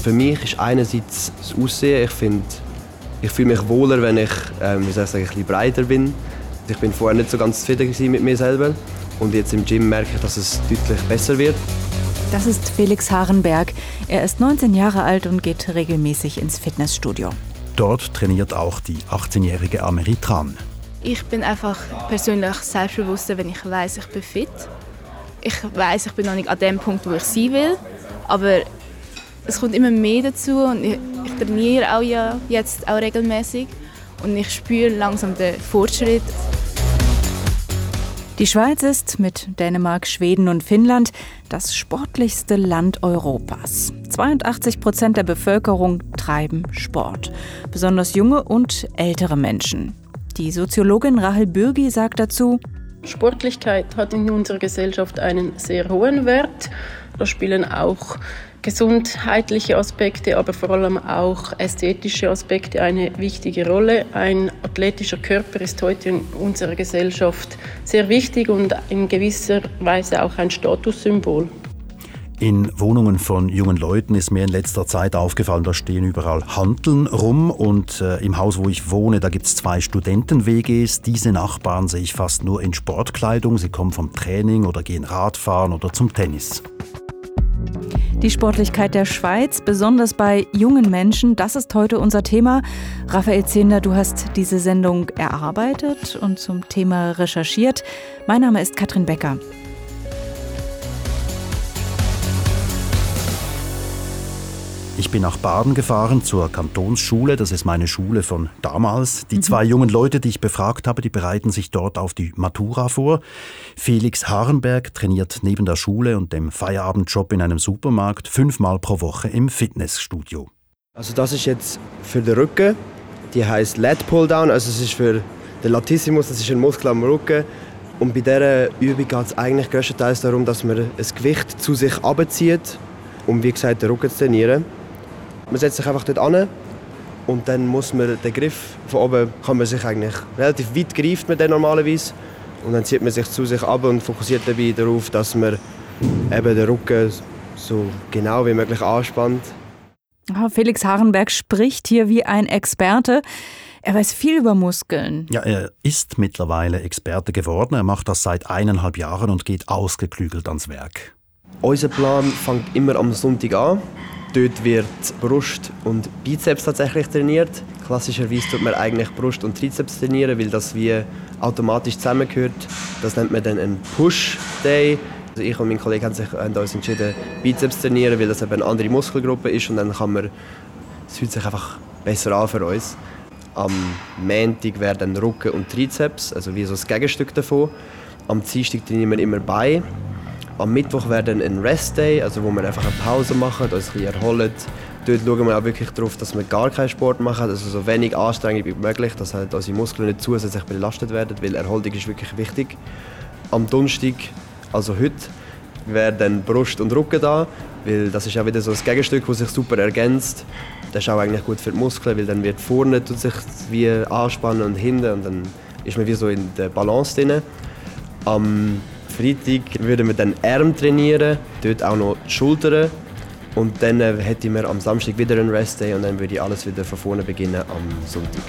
für mich ist einerseits das Aussehen. Ich finde, ich fühle mich wohler, wenn ich, ähm, wie soll ich sagen, ein bisschen breiter bin. Ich bin vorher nicht so ganz zufrieden mit mir selber und jetzt im Gym merke ich, dass es deutlich besser wird. Das ist Felix Harenberg. Er ist 19 Jahre alt und geht regelmäßig ins Fitnessstudio. Dort trainiert auch die 18-jährige Ameritran. Ich bin einfach persönlich selbstbewusster, wenn ich weiß, ich bin fit. Ich weiß, ich bin noch nicht an dem Punkt, wo ich sein will, aber es kommt immer mehr dazu und ich, ich trainiere auch ja jetzt auch regelmäßig und ich spüre langsam den Fortschritt. Die Schweiz ist mit Dänemark, Schweden und Finnland das sportlichste Land Europas. 82 Prozent der Bevölkerung treiben Sport, besonders junge und ältere Menschen. Die Soziologin Rahel Bürgi sagt dazu, Sportlichkeit hat in unserer Gesellschaft einen sehr hohen Wert. Da spielen auch gesundheitliche Aspekte, aber vor allem auch ästhetische Aspekte eine wichtige Rolle. Ein athletischer Körper ist heute in unserer Gesellschaft sehr wichtig und in gewisser Weise auch ein Statussymbol. In Wohnungen von jungen Leuten ist mir in letzter Zeit aufgefallen, da stehen überall Hanteln rum und äh, im Haus, wo ich wohne, da gibt es zwei Studenten-WGs. Diese Nachbarn sehe ich fast nur in Sportkleidung. Sie kommen vom Training oder gehen Radfahren oder zum Tennis. Die Sportlichkeit der Schweiz, besonders bei jungen Menschen, das ist heute unser Thema. Raphael Zehnder, du hast diese Sendung erarbeitet und zum Thema recherchiert. Mein Name ist Katrin Becker. Ich bin nach Baden gefahren zur Kantonsschule, das ist meine Schule von damals. Die mhm. zwei jungen Leute, die ich befragt habe, die bereiten sich dort auf die Matura vor. Felix Harenberg trainiert neben der Schule und dem Feierabendjob in einem Supermarkt fünfmal pro Woche im Fitnessstudio. Also das ist jetzt für den Rücken, die heißt Lat Pulldown, also es ist für den Latissimus, das ist ein Muskel am Rücken. Und bei dieser Übung geht es eigentlich größtenteils darum, dass man ein Gewicht zu sich abzieht, um wie gesagt den Rücken zu trainieren. Man setzt sich einfach dort an und dann muss man den Griff von oben kann man sich eigentlich relativ weit greift man den normalerweise und dann zieht man sich zu sich ab und fokussiert dabei darauf, dass man eben den Rücken so genau wie möglich anspannt. Felix Harenberg spricht hier wie ein Experte. Er weiß viel über Muskeln. Ja, er ist mittlerweile Experte geworden. Er macht das seit eineinhalb Jahren und geht ausgeklügelt ans Werk. Unser Plan fängt immer am Sonntag an. Dort wird Brust und Bizeps tatsächlich trainiert. Klassischerweise tut man eigentlich Brust und Trizeps trainieren, weil das wie automatisch zusammengehört. Das nennt man dann einen Push-Day. Also ich und mein Kollege haben, sich, haben uns entschieden, Bizeps zu trainieren, weil das eben eine andere Muskelgruppe ist und dann kann man, es fühlt sich einfach besser an für uns. Am Montag werden Rücken und Trizeps, also wie so das Gegenstück davon. Am Dienstag trainieren wir immer Beine am Mittwoch wäre ein Rest Day, also wo wir einfach eine Pause machen, uns ein bisschen erholen. Dort schauen wir auch wirklich darauf, dass wir gar keinen Sport machen, also so wenig Anstrengung wie möglich, dass halt unsere Muskeln nicht zusätzlich belastet werden, weil Erholung ist wirklich wichtig. Am Donnerstag, also heute, wäre dann Brust und Rücken da, weil das ist auch wieder so ein Gegenstück, das sich super ergänzt. Das ist auch eigentlich gut für die Muskeln, weil dann wird vorne tut sich wie anspannen und hinten und dann ist man wie so in der Balance drin. Am Freitag würden wir dann Arm trainieren, dort auch noch die Schultern. Und dann äh, hätten wir am Samstag wieder einen Rest-Day und dann würde alles wieder von vorne beginnen am Sonntag.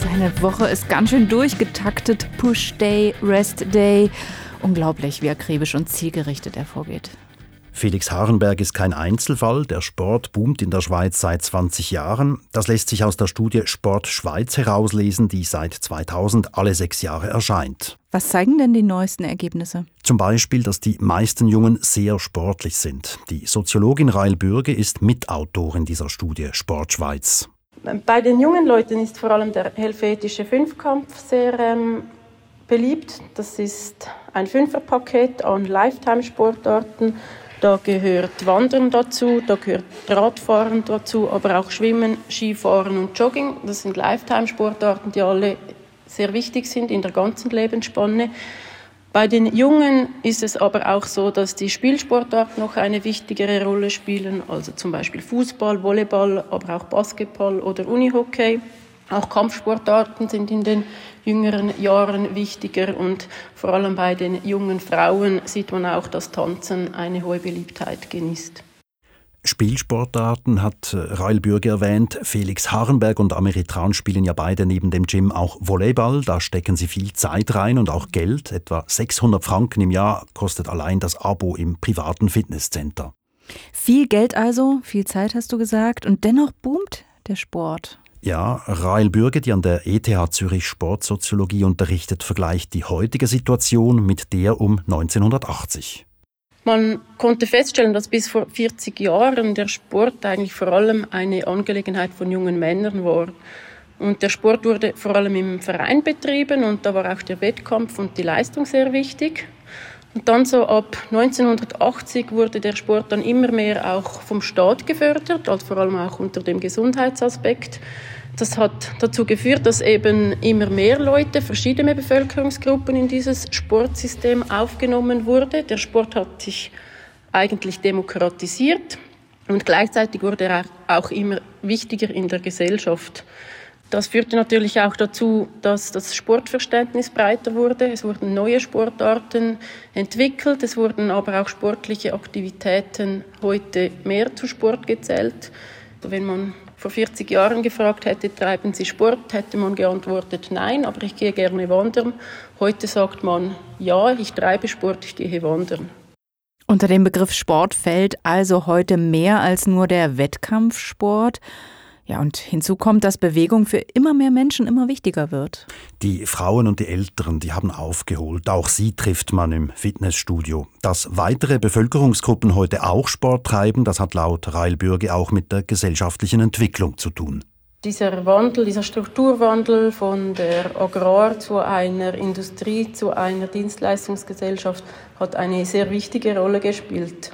Seine Woche ist ganz schön durchgetaktet. Push-Day, Rest-Day. Unglaublich, wie akribisch und zielgerichtet er vorgeht. Felix Harenberg ist kein Einzelfall. Der Sport boomt in der Schweiz seit 20 Jahren. Das lässt sich aus der Studie Sport Schweiz herauslesen, die seit 2000 alle sechs Jahre erscheint. Was zeigen denn die neuesten Ergebnisse? Zum Beispiel, dass die meisten Jungen sehr sportlich sind. Die Soziologin Rail Bürge ist Mitautorin dieser Studie Sport Schweiz. Bei den jungen Leuten ist vor allem der helvetische Fünfkampf sehr ähm, beliebt. Das ist ein Fünferpaket an Lifetime-Sportarten da gehört Wandern dazu, da gehört Radfahren dazu, aber auch Schwimmen, Skifahren und Jogging. Das sind Lifetime-Sportarten, die alle sehr wichtig sind in der ganzen Lebensspanne. Bei den Jungen ist es aber auch so, dass die Spielsportarten noch eine wichtigere Rolle spielen, also zum Beispiel Fußball, Volleyball, aber auch Basketball oder Unihockey. Auch Kampfsportarten sind in den jüngeren Jahren wichtiger und vor allem bei den jungen Frauen sieht man auch, dass Tanzen eine hohe Beliebtheit genießt. Spielsportarten hat Rail Bürger erwähnt. Felix Harenberg und Ameritran spielen ja beide neben dem Gym auch Volleyball. Da stecken sie viel Zeit rein und auch Geld. Etwa 600 Franken im Jahr kostet allein das Abo im privaten Fitnesscenter. Viel Geld also, viel Zeit hast du gesagt. Und dennoch boomt der Sport. Ja, Rael Bürge, die an der ETH Zürich Sportsoziologie unterrichtet, vergleicht die heutige Situation mit der um 1980. Man konnte feststellen, dass bis vor 40 Jahren der Sport eigentlich vor allem eine Angelegenheit von jungen Männern war. Und der Sport wurde vor allem im Verein betrieben und da war auch der Wettkampf und die Leistung sehr wichtig. Und dann so ab 1980 wurde der Sport dann immer mehr auch vom Staat gefördert, also vor allem auch unter dem Gesundheitsaspekt. Das hat dazu geführt, dass eben immer mehr Leute, verschiedene Bevölkerungsgruppen in dieses Sportsystem aufgenommen wurde. Der Sport hat sich eigentlich demokratisiert und gleichzeitig wurde er auch immer wichtiger in der Gesellschaft. Das führte natürlich auch dazu, dass das Sportverständnis breiter wurde. Es wurden neue Sportarten entwickelt, es wurden aber auch sportliche Aktivitäten heute mehr zu Sport gezählt. Wenn man vor 40 Jahren gefragt hätte, treiben Sie Sport, hätte man geantwortet, nein, aber ich gehe gerne wandern. Heute sagt man, ja, ich treibe Sport, ich gehe wandern. Unter dem Begriff Sport fällt also heute mehr als nur der Wettkampfsport. Ja, und hinzu kommt, dass Bewegung für immer mehr Menschen immer wichtiger wird. Die Frauen und die Älteren, die haben aufgeholt. Auch sie trifft man im Fitnessstudio. Dass weitere Bevölkerungsgruppen heute auch Sport treiben, das hat laut Rail Bürge auch mit der gesellschaftlichen Entwicklung zu tun. Dieser Wandel, dieser Strukturwandel von der Agrar zu einer Industrie, zu einer Dienstleistungsgesellschaft hat eine sehr wichtige Rolle gespielt.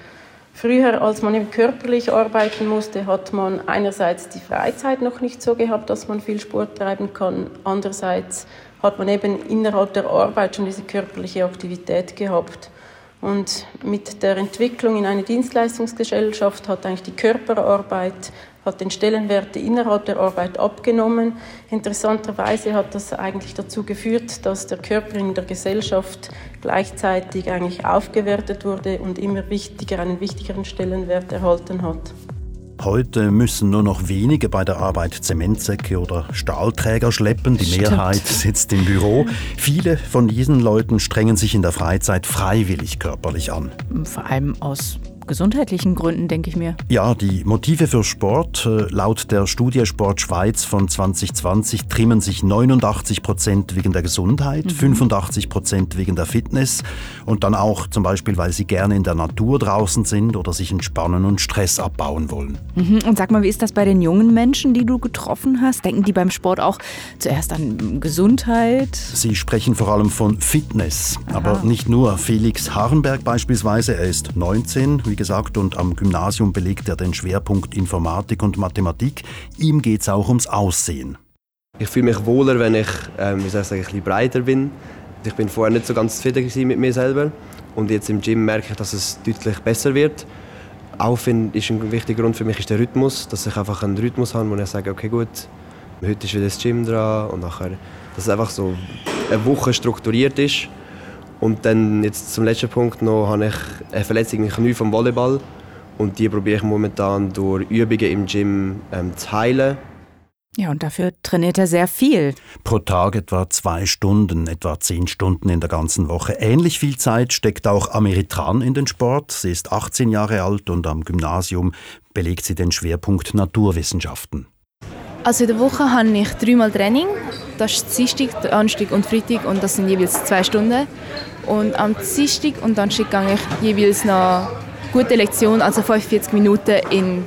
Früher, als man eben körperlich arbeiten musste, hat man einerseits die Freizeit noch nicht so gehabt, dass man viel Sport treiben kann. Andererseits hat man eben innerhalb der Arbeit schon diese körperliche Aktivität gehabt. Und mit der Entwicklung in eine Dienstleistungsgesellschaft hat eigentlich die Körperarbeit hat den Stellenwert innerhalb der Arbeit abgenommen. Interessanterweise hat das eigentlich dazu geführt, dass der Körper in der Gesellschaft gleichzeitig eigentlich aufgewertet wurde und immer wichtiger, einen wichtigeren Stellenwert erhalten hat. Heute müssen nur noch wenige bei der Arbeit Zementsäcke oder Stahlträger schleppen. Die Stimmt. Mehrheit sitzt im Büro. Viele von diesen Leuten strengen sich in der Freizeit freiwillig körperlich an. Vor allem aus gesundheitlichen Gründen, denke ich mir. Ja, die Motive für Sport. Äh, laut der Studie Sport Schweiz von 2020 trimmen sich 89 Prozent wegen der Gesundheit, mhm. 85 Prozent wegen der Fitness und dann auch zum Beispiel, weil sie gerne in der Natur draußen sind oder sich entspannen und Stress abbauen wollen. Mhm. Und sag mal, wie ist das bei den jungen Menschen, die du getroffen hast? Denken die beim Sport auch zuerst an Gesundheit? Sie sprechen vor allem von Fitness, Aha. aber nicht nur. Felix Harenberg beispielsweise, er ist 19, wie gesagt, und am Gymnasium belegt er den Schwerpunkt Informatik und Mathematik. Ihm geht es auch ums Aussehen. Ich fühle mich wohler, wenn ich, ähm, ich sagen, ein bisschen breiter bin. Ich bin vorher nicht so ganz zufrieden mit mir selber und jetzt im Gym merke ich, dass es deutlich besser wird. Auch find, ist ein wichtiger Grund für mich ist der Rhythmus, dass ich einfach einen Rhythmus habe, wo ich sage, okay gut, heute ist wieder das Gym dran und nachher, dass es einfach so eine Woche strukturiert ist und dann jetzt zum letzten Punkt noch habe ich eine Verletzung im Knie vom Volleyball und die probiere ich momentan durch Übungen im Gym ähm, zu heilen. Ja, und dafür trainiert er sehr viel. Pro Tag etwa zwei Stunden, etwa zehn Stunden in der ganzen Woche. Ähnlich viel Zeit steckt auch Ameritran in den Sport. Sie ist 18 Jahre alt und am Gymnasium belegt sie den Schwerpunkt Naturwissenschaften. Also in der Woche habe ich dreimal Training. Das ist Dienstag, Donnerstag und Freitag und das sind jeweils zwei Stunden. Und am Dienstag und Donnerstag gehe ich jeweils noch gute Lektion, also 45 Minuten in,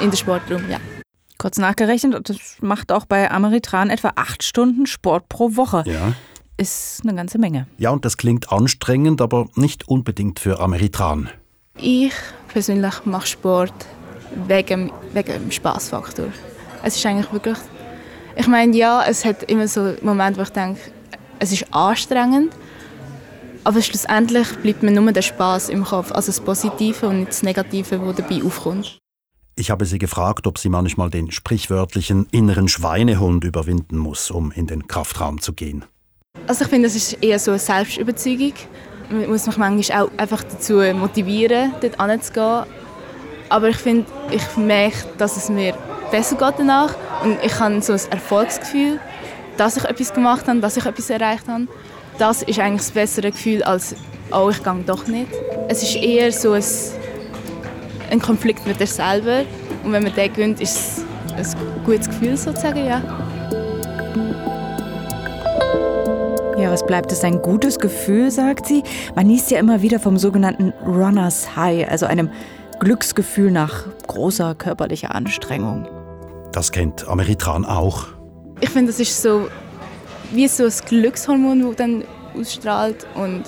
in den Sportraum. Ja. Kurz nachgerechnet, das macht auch bei Ameritran etwa acht Stunden Sport pro Woche. Ja. Ist eine ganze Menge. Ja, und das klingt anstrengend, aber nicht unbedingt für Ameritran. Ich persönlich mache Sport wegen, wegen dem Spaßfaktor. Es ist eigentlich wirklich. Ich meine, ja, es hat immer so Momente, wo ich denke, es ist anstrengend. Aber schlussendlich bleibt mir nur der Spaß im Kopf, also das Positive und nicht das Negative, das dabei aufkommt. Ich habe sie gefragt, ob sie manchmal den sprichwörtlichen inneren Schweinehund überwinden muss, um in den Kraftraum zu gehen. Also ich finde, das ist eher so eine Selbstüberzeugung. Man muss mich manchmal auch einfach dazu motivieren, dort hinzugehen. Aber ich finde, ich merke, dass es mir besser geht danach und ich habe so ein Erfolgsgefühl, dass ich etwas gemacht habe, dass ich etwas erreicht habe. Das ist eigentlich das bessere Gefühl als «Oh, ich gehe doch nicht». Es ist eher so ein, ein Konflikt mit dir selber und wenn man den gewinnt, ist es ein gutes Gefühl sozusagen, ja. Ja, was bleibt es ein gutes Gefühl, sagt sie. Man liest ja immer wieder vom sogenannten Runners High, also einem Glücksgefühl nach großer körperlicher Anstrengung. Das kennt Ameritran auch. Ich finde, das ist so wie so ein Glückshormon, das dann ausstrahlt und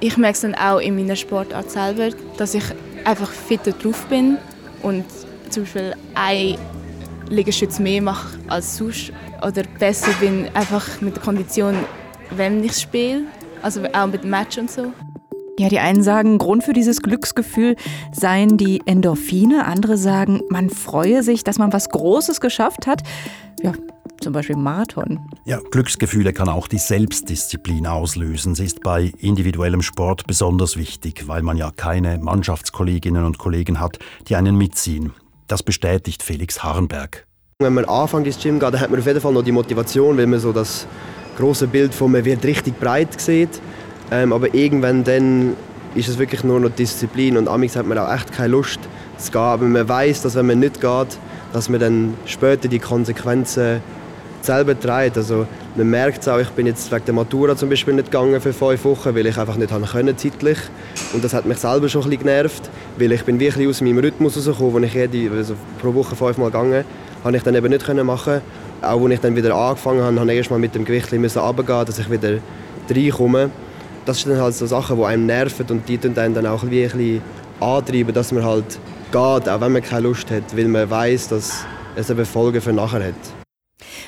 ich merke es dann auch in meiner Sportart selber, dass ich einfach fitter drauf bin und zum Beispiel ein Liegestütz mehr mache als sonst oder besser bin einfach mit der Kondition, wenn ich spiele, also auch mit dem Match und so. Ja, die einen sagen, Grund für dieses Glücksgefühl seien die Endorphine, andere sagen, man freue sich, dass man was Großes geschafft hat. Ja, zum Beispiel Marathon. Ja, Glücksgefühle kann auch die Selbstdisziplin auslösen. Sie ist bei individuellem Sport besonders wichtig, weil man ja keine Mannschaftskolleginnen und Kollegen hat, die einen mitziehen. Das bestätigt Felix Harnberg. Wenn man anfängt ins Gym geht, dann hat man auf jeden Fall noch die Motivation, weil man so das große Bild von man wird richtig breit sieht. Ähm, aber irgendwann dann ist es wirklich nur noch Disziplin und amigs hat man auch echt keine Lust zu gehen. Aber man weiß, dass wenn man nicht geht, dass man dann später die Konsequenzen selber trägt. Also man merkt es auch, ich bin jetzt wegen der Matura zum Beispiel nicht gegangen für fünf Wochen, weil ich einfach nicht können zeitlich. Und das hat mich selber schon ein bisschen genervt, weil ich bin wirklich aus meinem Rhythmus rausgekommen, wo ich jede, also pro Woche fünfmal gegangen habe ich dann eben nicht können machen. Auch als ich dann wieder angefangen habe, habe ich erst mal mit dem Gewicht runtergehen, dass ich wieder reinkomme. Das sind dann halt so Sachen, die einem nerven und die dann, dann auch ein bisschen antreiben, dass man halt geht, auch wenn man keine Lust hat, weil man weiß, dass es eben Folgen für nachher hat.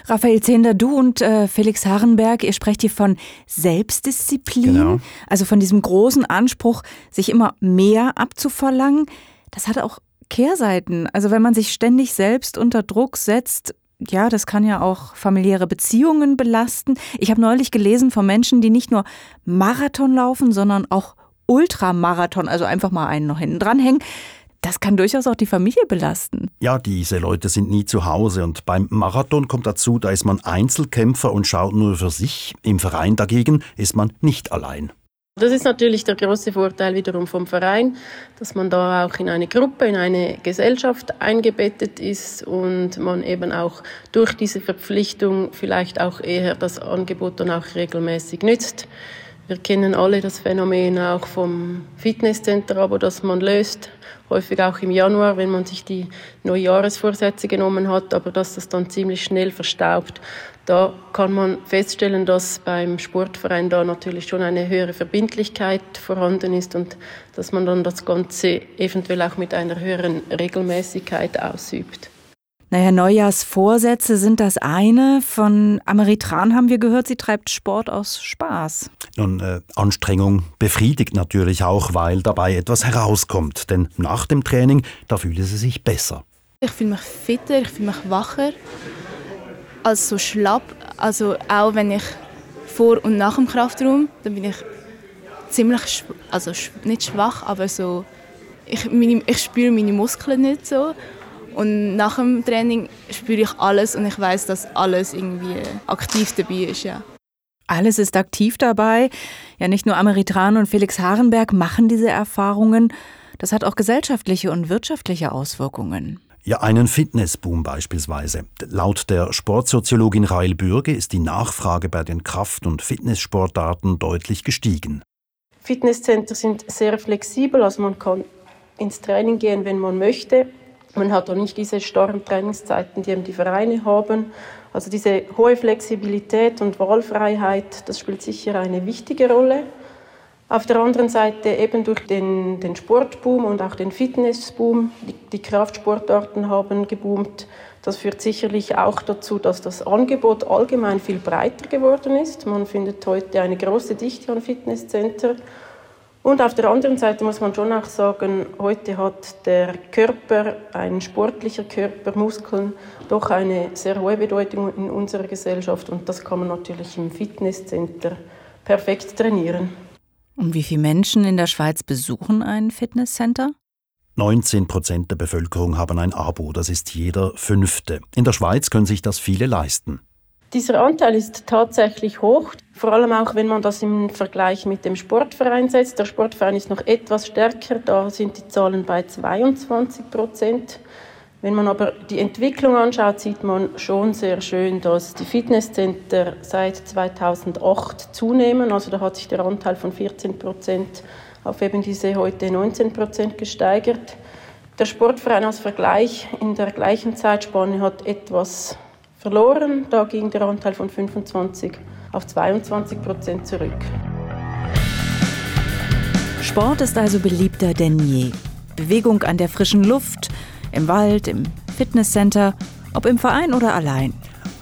Raphael Zehnder, du und äh, Felix Harrenberg, ihr sprecht hier von Selbstdisziplin, Genau. also von diesem großen Anspruch, sich immer mehr abzuverlangen. Das hat auch Kehrseiten. Also wenn man sich ständig selbst unter Druck setzt, ja, das kann ja auch familiäre Beziehungen belasten. Ich habe neulich gelesen von Menschen, die nicht nur Marathon laufen, sondern auch Ultramarathon, also einfach mal einen noch hinten dranhängen. Das kann durchaus auch die Familie belasten. Ja, diese Leute sind nie zu Hause und beim Marathon kommt dazu, da ist man Einzelkämpfer und schaut nur für sich. Im Verein dagegen ist man nicht allein. Das ist natürlich der große Vorteil wiederum vom Verein, dass man da auch in eine Gruppe, in eine Gesellschaft eingebettet ist und man eben auch durch diese Verpflichtung vielleicht auch eher das Angebot dann auch regelmäßig nützt. Wir kennen alle das Phänomen auch vom Fitnesscenter-Abo, das man löst, häufig auch im Januar, wenn man sich die Neujahresvorsätze genommen hat, aber dass das dann ziemlich schnell verstaubt. Da kann man feststellen, dass beim Sportverein da natürlich schon eine höhere Verbindlichkeit vorhanden ist und dass man dann das Ganze eventuell auch mit einer höheren Regelmäßigkeit ausübt. Naja, Neujahrsvorsätze sind das eine. Von Ameritran haben wir gehört, sie treibt Sport aus Spaß. Nun, äh, Anstrengung befriedigt natürlich auch, weil dabei etwas herauskommt. Denn nach dem Training, da fühle sie sich besser. Ich fühle mich fitter, ich fühle mich wacher als so schlapp. Also auch wenn ich vor und nach dem Kraftraum, dann bin ich ziemlich, also nicht schwach, aber so, ich, meine, ich spüre meine Muskeln nicht so. Und nach dem Training spüre ich alles und ich weiß, dass alles irgendwie aktiv dabei ist, ja. Alles ist aktiv dabei. Ja, nicht nur Ameritran und Felix Harenberg machen diese Erfahrungen. Das hat auch gesellschaftliche und wirtschaftliche Auswirkungen. Ja, einen Fitnessboom beispielsweise. Laut der Sportsoziologin Rail Bürge ist die Nachfrage bei den Kraft- und Fitnesssportarten deutlich gestiegen. Fitnesscenter sind sehr flexibel, also man kann ins Training gehen, wenn man möchte. Man hat auch nicht diese starren Trainingszeiten, die eben die Vereine haben. Also diese hohe Flexibilität und Wahlfreiheit, das spielt sicher eine wichtige Rolle. Auf der anderen Seite eben durch den, den Sportboom und auch den Fitnessboom, die, die Kraftsportarten haben geboomt. Das führt sicherlich auch dazu, dass das Angebot allgemein viel breiter geworden ist. Man findet heute eine große Dichte an Fitnesscenter. Und auf der anderen Seite muss man schon auch sagen, heute hat der Körper, ein sportlicher Körper, Muskeln, doch eine sehr hohe Bedeutung in unserer Gesellschaft. Und das kann man natürlich im Fitnesscenter perfekt trainieren. Und wie viele Menschen in der Schweiz besuchen ein Fitnesscenter? 19 Prozent der Bevölkerung haben ein Abo, das ist jeder fünfte. In der Schweiz können sich das viele leisten. Dieser Anteil ist tatsächlich hoch, vor allem auch wenn man das im Vergleich mit dem Sportverein setzt. Der Sportverein ist noch etwas stärker, da sind die Zahlen bei 22 Prozent. Wenn man aber die Entwicklung anschaut, sieht man schon sehr schön, dass die Fitnesscenter seit 2008 zunehmen. Also da hat sich der Anteil von 14 Prozent auf eben diese heute 19 Prozent gesteigert. Der Sportverein als Vergleich in der gleichen Zeitspanne hat etwas verloren. Da ging der Anteil von 25 auf 22 Prozent zurück. Sport ist also beliebter denn je. Bewegung an der frischen Luft, im Wald, im Fitnesscenter, ob im Verein oder allein.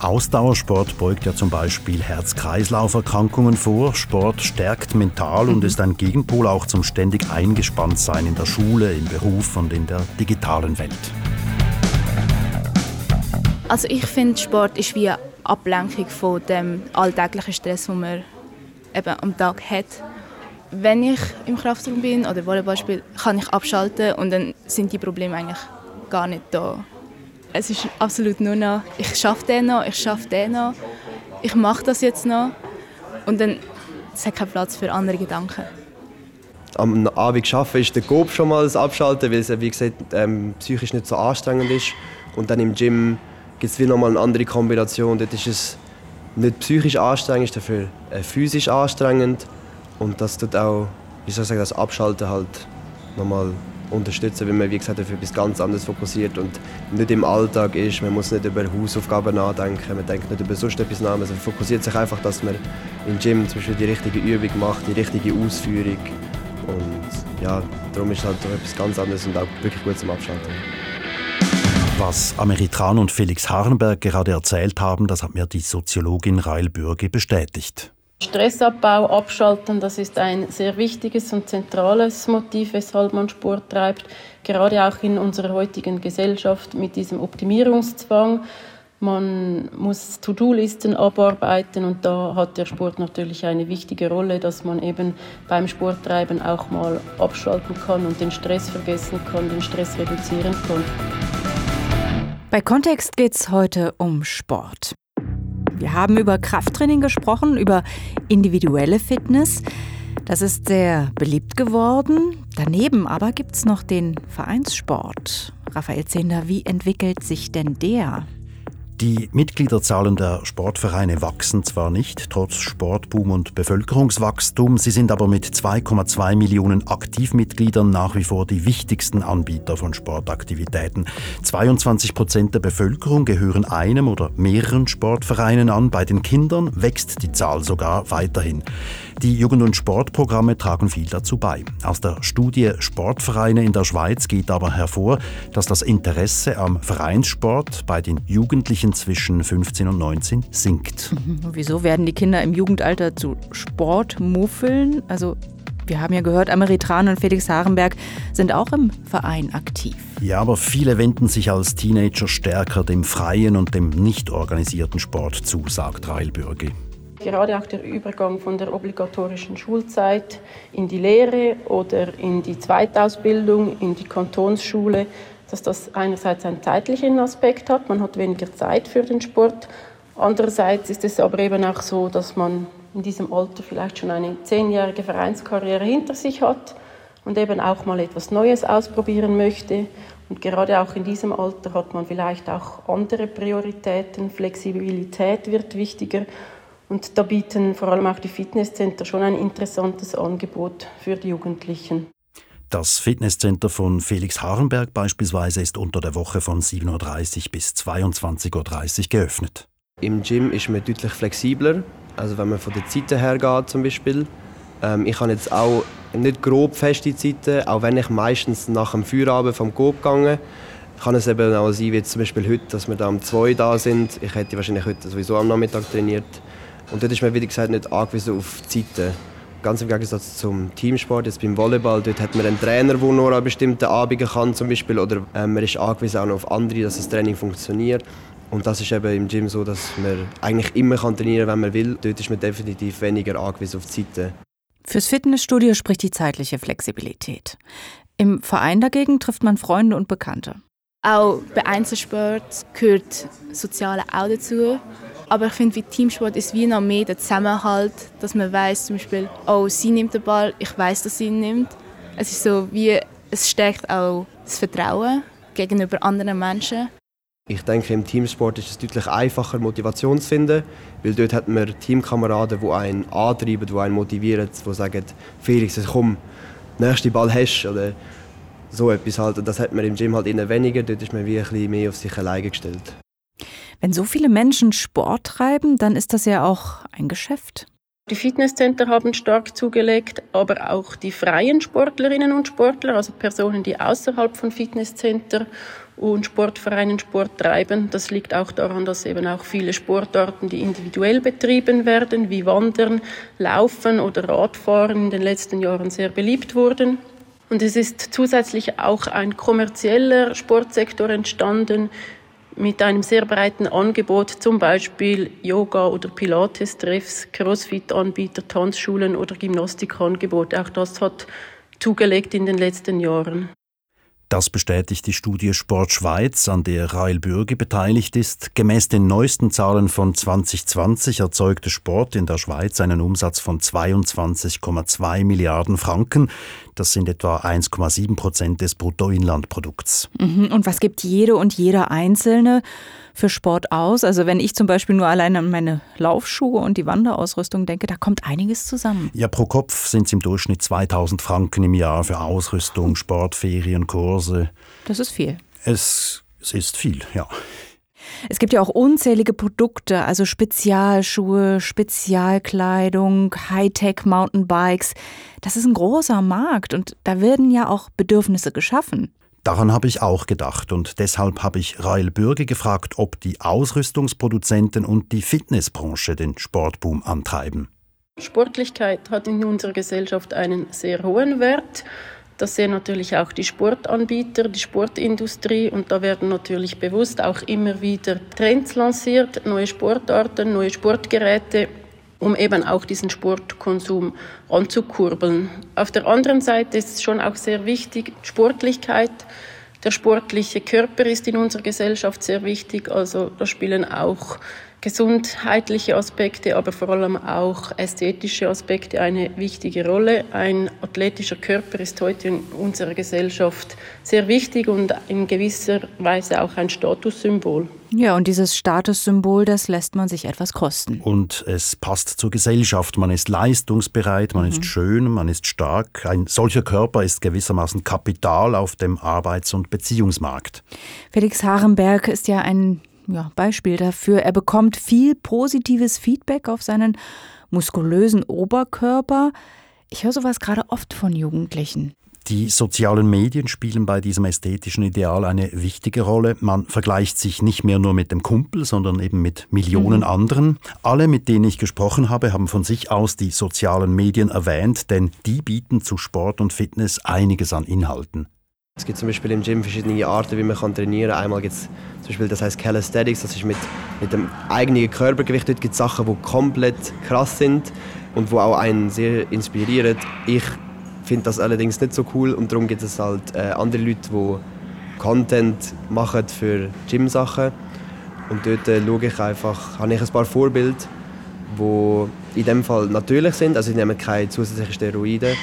Ausdauersport beugt ja zum Beispiel Herz-Kreislauf-Erkrankungen vor. Sport stärkt mental und ist ein Gegenpol auch zum ständig eingespannt sein in der Schule, im Beruf und in der digitalen Welt. Also ich finde, Sport ist wie eine Ablenkung von dem alltäglichen Stress, den man eben am Tag hat. Wenn ich im Kraftraum bin oder Volleyball spiele, kann ich abschalten und dann sind die Probleme eigentlich gar nicht da. Es ist absolut nur noch, ich schaffe den noch, ich schaffe den noch, ich mache das jetzt noch und dann es hat keinen Platz für andere Gedanken. Am Abend arbeiten ist der Coop schon mal das Abschalten, weil es wie gesagt ähm, psychisch nicht so anstrengend ist. Und dann im Gym gibt es noch mal eine andere Kombination. Dort ist es nicht psychisch anstrengend, ist dafür äh, physisch anstrengend. Und das tut auch, wie soll ich sagen, das Abschalten halt nochmal unterstützen, weil man wie gesagt auf etwas ganz anderes fokussiert und nicht im Alltag ist. Man muss nicht über Hausaufgaben nachdenken, man denkt nicht über sonst etwas nach. Man fokussiert sich einfach, dass man im Gym zum Beispiel die richtige Übung macht, die richtige Ausführung. Und ja, darum ist es halt etwas ganz anderes und auch wirklich gut zum Abschalten. Was Ameritran und Felix Harnberg gerade erzählt haben, das hat mir die Soziologin Rail Bürge bestätigt. Stressabbau, Abschalten, das ist ein sehr wichtiges und zentrales Motiv, weshalb man Sport treibt, gerade auch in unserer heutigen Gesellschaft mit diesem Optimierungszwang. Man muss To-Do-Listen abarbeiten und da hat der Sport natürlich eine wichtige Rolle, dass man eben beim Sporttreiben auch mal abschalten kann und den Stress vergessen kann, den Stress reduzieren kann. Bei Kontext geht es heute um Sport. Wir haben über Krafttraining gesprochen, über individuelle Fitness. Das ist sehr beliebt geworden. Daneben aber gibt es noch den Vereinssport. Raphael Zehnder, wie entwickelt sich denn der? Die Mitgliederzahlen der Sportvereine wachsen zwar nicht, trotz Sportboom und Bevölkerungswachstum, sie sind aber mit 2,2 Millionen Aktivmitgliedern nach wie vor die wichtigsten Anbieter von Sportaktivitäten. 22 Prozent der Bevölkerung gehören einem oder mehreren Sportvereinen an. Bei den Kindern wächst die Zahl sogar weiterhin. Die Jugend- und Sportprogramme tragen viel dazu bei. Aus der Studie Sportvereine in der Schweiz geht aber hervor, dass das Interesse am Vereinssport bei den Jugendlichen zwischen 15 und 19 sinkt. Mhm. Wieso werden die Kinder im Jugendalter zu Sportmuffeln? Also wir haben ja gehört, Ameritran und Felix Harenberg sind auch im Verein aktiv. Ja, aber viele wenden sich als Teenager stärker dem freien und dem nicht organisierten Sport zu, sagt Reilbürgi. Gerade auch der Übergang von der obligatorischen Schulzeit in die Lehre oder in die Zweitausbildung, in die Kantonsschule, dass das einerseits einen zeitlichen Aspekt hat, man hat weniger Zeit für den Sport. Andererseits ist es aber eben auch so, dass man in diesem Alter vielleicht schon eine zehnjährige Vereinskarriere hinter sich hat und eben auch mal etwas Neues ausprobieren möchte. Und gerade auch in diesem Alter hat man vielleicht auch andere Prioritäten. Flexibilität wird wichtiger und da bieten vor allem auch die Fitnesscenter schon ein interessantes Angebot für die Jugendlichen. Das Fitnesscenter von Felix Harenberg beispielsweise ist unter der Woche von 7.30 Uhr bis 22.30 Uhr geöffnet. Im Gym ist man deutlich flexibler, also wenn man von der Zeiten her geht zum Beispiel. Ähm, ich habe jetzt auch nicht grob feste Zeiten, auch wenn ich meistens nach dem Feierabend vom Coop gegangen kann es eben auch sein, wie zum Beispiel heute, dass wir da um zwei da sind. Ich hätte wahrscheinlich heute sowieso am Nachmittag trainiert. Und dort ist man, wie gesagt, nicht angewiesen auf die Zeiten. Ganz im Gegensatz zum Teamsport, jetzt beim Volleyball, dort hat man einen Trainer, der nur an bestimmten Abenden kann zum Beispiel, oder äh, man ist angewiesen auch noch auf andere, dass das Training funktioniert. Und das ist eben im Gym so, dass man eigentlich immer kann trainieren kann, wenn man will. Dort ist man definitiv weniger angewiesen auf die Zeiten. Fürs Fitnessstudio spricht die zeitliche Flexibilität. Im Verein dagegen trifft man Freunde und Bekannte. Auch bei Einzelsport gehört Soziale auch dazu. Aber ich finde, wie Teamsport ist wie noch mehr der Zusammenhalt, dass man weiß, zum Beispiel, oh, sie nimmt den Ball, ich weiß, dass sie ihn nimmt. Es ist so wie, es stärkt auch das Vertrauen gegenüber anderen Menschen. Ich denke, im Teamsport ist es deutlich einfacher, Motivation zu finden, weil dort hat man Teamkameraden, die einen antreiben, die einen motivieren, die sagen, Felix, komm, nächsten Ball hast oder so etwas halt. Und das hat man im Gym halt eher weniger, dort ist man wie ein bisschen mehr auf sich alleine gestellt. Wenn so viele Menschen Sport treiben, dann ist das ja auch ein Geschäft. Die Fitnesscenter haben stark zugelegt, aber auch die freien Sportlerinnen und Sportler, also Personen, die außerhalb von Fitnesscenter und Sportvereinen Sport treiben. Das liegt auch daran, dass eben auch viele Sportarten, die individuell betrieben werden, wie Wandern, Laufen oder Radfahren in den letzten Jahren sehr beliebt wurden. Und es ist zusätzlich auch ein kommerzieller Sportsektor entstanden mit einem sehr breiten Angebot, zum Beispiel Yoga- oder Pilates-Treffs, Crossfit-Anbieter, Tanzschulen oder Gymnastikangebote. Auch das hat zugelegt in den letzten Jahren. Das bestätigt die Studie Sport Schweiz, an der Rail Bürge beteiligt ist. Gemäß den neuesten Zahlen von 2020 erzeugte Sport in der Schweiz einen Umsatz von 22,2 Milliarden Franken. Das sind etwa 1,7 Prozent des Bruttoinlandprodukts. Mhm. Und was gibt jede und jeder Einzelne für Sport aus? Also wenn ich zum Beispiel nur allein an meine Laufschuhe und die Wanderausrüstung denke, da kommt einiges zusammen. Ja, pro Kopf sind es im Durchschnitt 2000 Franken im Jahr für Ausrüstung, Sport, Ferien, Kurse. Das ist viel. Es, es ist viel, ja. Es gibt ja auch unzählige Produkte, also Spezialschuhe, Spezialkleidung, Hightech-Mountainbikes. Das ist ein großer Markt und da werden ja auch Bedürfnisse geschaffen. Daran habe ich auch gedacht und deshalb habe ich Rael Bürge gefragt, ob die Ausrüstungsproduzenten und die Fitnessbranche den Sportboom antreiben. Sportlichkeit hat in unserer Gesellschaft einen sehr hohen Wert. Das sehen natürlich auch die Sportanbieter, die Sportindustrie und da werden natürlich bewusst auch immer wieder Trends lanciert, neue Sportarten, neue Sportgeräte, um eben auch diesen Sportkonsum anzukurbeln. Auf der anderen Seite ist es schon auch sehr wichtig, Sportlichkeit. Der sportliche Körper ist in unserer Gesellschaft sehr wichtig, also da spielen auch gesundheitliche Aspekte, aber vor allem auch ästhetische Aspekte eine wichtige Rolle. Ein athletischer Körper ist heute in unserer Gesellschaft sehr wichtig und in gewisser Weise auch ein Statussymbol. Ja, und dieses Statussymbol, das lässt man sich etwas kosten. Und es passt zur Gesellschaft. Man ist leistungsbereit, man mhm. ist schön, man ist stark. Ein solcher Körper ist gewissermaßen Kapital auf dem Arbeits- und Beziehungsmarkt. Felix Harenberg ist ja ein ja, Beispiel dafür. Er bekommt viel positives Feedback auf seinen muskulösen Oberkörper. Ich höre sowas gerade oft von Jugendlichen. Die sozialen Medien spielen bei diesem ästhetischen Ideal eine wichtige Rolle. Man vergleicht sich nicht mehr nur mit dem Kumpel, sondern eben mit Millionen mhm. anderen. Alle, mit denen ich gesprochen habe, haben von sich aus die sozialen Medien erwähnt, denn die bieten zu Sport und Fitness einiges an Inhalten. Es gibt zum Beispiel im Gym verschiedene Arten, wie man trainieren kann. Einmal gibt es zum Beispiel, das heißt Calisthenics, das ist mit, mit dem eigenen Körpergewicht. Dort gibt es Sachen, die komplett krass sind und wo auch einen sehr inspirieren. Ich finde das allerdings nicht so cool und darum gibt es halt äh, andere Leute, die Content machen für Gym-Sachen. Und dort äh, schaue ich einfach, habe ich ein paar Vorbilder, die in dem Fall natürlich sind, also sie nehmen keine zusätzlichen Steroide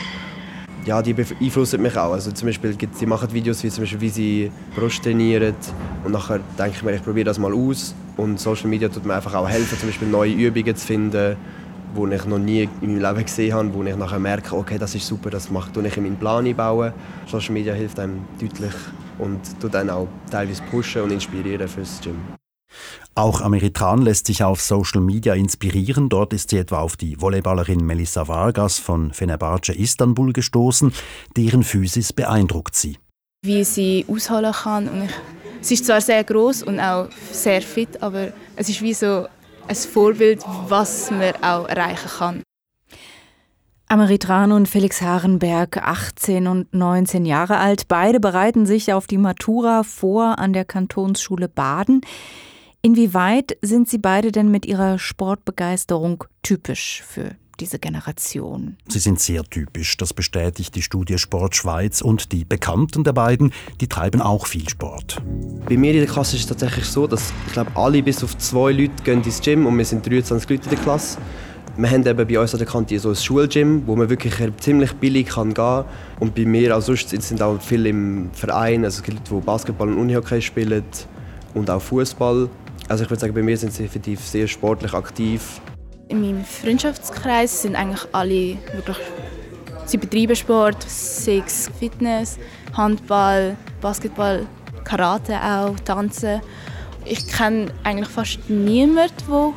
ja, die beeinflussen mich auch. Also zum Beispiel, sie machen Videos, wie, zum Beispiel, wie sie Brust trainieren und nachher denke ich mir, ich probiere das mal aus. Und Social Media tut mir einfach auch helfen, zum Beispiel neue Übungen zu finden, die ich noch nie in meinem Leben gesehen habe, wo ich nachher merke, okay, das ist super, das mache ich in meinen Plan einbauen. Social Media hilft einem deutlich und tut einen auch teilweise pushen und inspirieren fürs Gym. Auch Amerikan lässt sich auf Social Media inspirieren. Dort ist sie etwa auf die Volleyballerin Melissa Vargas von Fenerbahce Istanbul gestoßen. Deren Physis beeindruckt sie. Wie sie ausholen kann. Und ich, sie ist zwar sehr groß und auch sehr fit, aber es ist wie so ein Vorbild, was man auch erreichen kann. Ameritrano und Felix Harenberg, 18 und 19 Jahre alt. Beide bereiten sich auf die Matura vor an der Kantonsschule Baden. Inwieweit sind Sie beide denn mit Ihrer Sportbegeisterung typisch für diese Generation? Sie sind sehr typisch, das bestätigt die Studie Sport Schweiz und die Bekannten der beiden, die treiben auch viel Sport. Bei mir in der Klasse ist es tatsächlich so, dass ich glaube, alle bis auf zwei Leute gehen ins Gym und wir sind 23 Leute in der Klasse. Wir haben eben bei uns an der Kante so ein Schulgym, wo man wirklich ziemlich billig kann gehen kann. Und bei mir auch sonst sind auch viele im Verein, also Leute, die Basketball und Unihockey spielen und auch Fußball. Also ich würde sagen, bei mir sind sie definitiv sehr sportlich aktiv. In meinem Freundschaftskreis sind eigentlich alle wirklich sie betreiben Sport, es Fitness, Handball, Basketball, Karate auch, Tanzen. Ich kenne eigentlich fast niemanden, der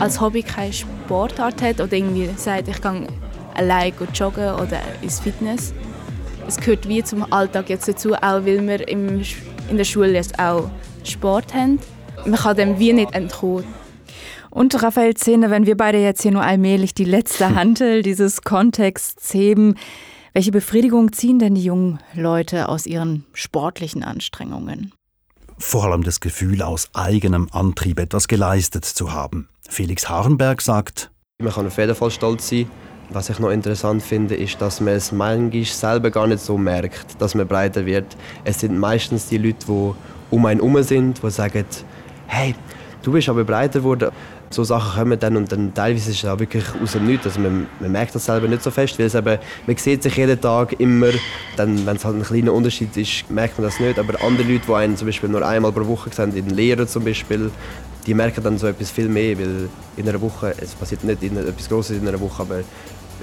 als Hobby keine Sportart hat oder irgendwie sagt, ich gehe allein joggen oder ins Fitness. Es gehört wie zum Alltag jetzt dazu, auch weil wir in der Schule jetzt auch Sport haben. Man kann dem wie nicht entkommen. Und Raphael Zehne, wenn wir beide jetzt hier nur allmählich die letzte Hantel dieses Kontexts heben, welche Befriedigung ziehen denn die jungen Leute aus ihren sportlichen Anstrengungen? Vor allem das Gefühl, aus eigenem Antrieb etwas geleistet zu haben. Felix Harenberg sagt, man kann auf jeden Fall stolz sein. Was ich noch interessant finde, ist, dass man es manchmal selber gar nicht so merkt, dass man breiter wird. Es sind meistens die Leute, die um einen herum sind, die sagen, hey, du bist aber breiter geworden. So Sachen kommen dann und dann teilweise ist es auch wirklich aus dem Nichts. Also man, man merkt das selber nicht so fest, weil es eben, man sieht sich jeden Tag immer. Dann, wenn es halt ein kleiner Unterschied ist, merkt man das nicht. Aber andere Leute, die einen zum Beispiel nur einmal pro Woche sehen, in Lehrer zum Beispiel, die merken dann so etwas viel mehr, weil in einer Woche, es passiert nicht in, etwas Grosses in einer Woche, aber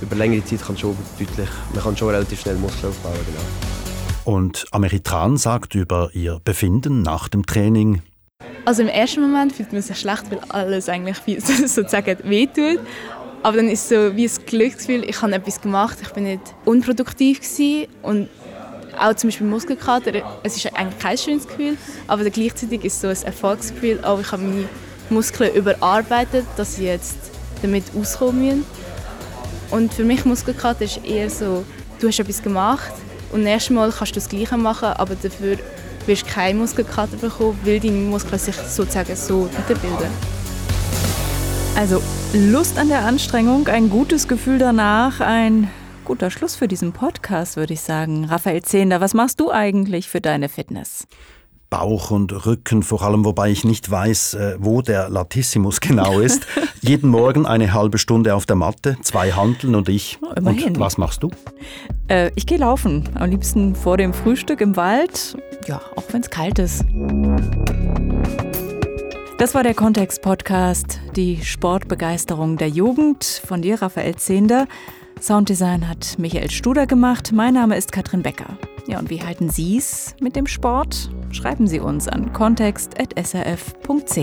über längere Zeit kann schon deutlich, man kann schon relativ schnell Muskeln aufbauen. Genau. Und Ameritran sagt über ihr Befinden nach dem Training, also im ersten Moment fühlt man sich schlecht, weil alles eigentlich viel, sozusagen wehtut. Aber dann ist so wie ein Glücksgefühl, ich habe etwas gemacht, ich bin nicht unproduktiv gewesen und auch zum Beispiel Muskelkater, es ist eigentlich kein schönes Gefühl, aber gleichzeitig ist es so ein Erfolgsgefühl, auch ich habe meine Muskeln überarbeitet, dass sie jetzt damit auskommen müssen. Und für mich Muskelkater ist eher so, du hast etwas gemacht und nächstes Mal kannst du das Gleiche machen, aber dafür wirst du keine Muskelkater bekommen, weil deine Muskeln sich sozusagen so weiterbilden. Also Lust an der Anstrengung, ein gutes Gefühl danach, ein guter Schluss für diesen Podcast, würde ich sagen. Raphael Zehnder, was machst du eigentlich für deine Fitness? Bauch und Rücken vor allem, wobei ich nicht weiß, äh, wo der Latissimus genau ist. Jeden Morgen eine halbe Stunde auf der Matte, zwei Handeln und ich. Oh, immerhin. Und was machst du? Äh, ich gehe laufen, am liebsten vor dem Frühstück im Wald, ja, auch wenn es kalt ist. Das war der Kontext-Podcast, die Sportbegeisterung der Jugend von dir, Raphael Zehnder. Sounddesign hat Michael Studer gemacht. Mein Name ist Katrin Becker. Ja, und wie halten Sie es mit dem Sport? Schreiben Sie uns an kontext.srf.ch.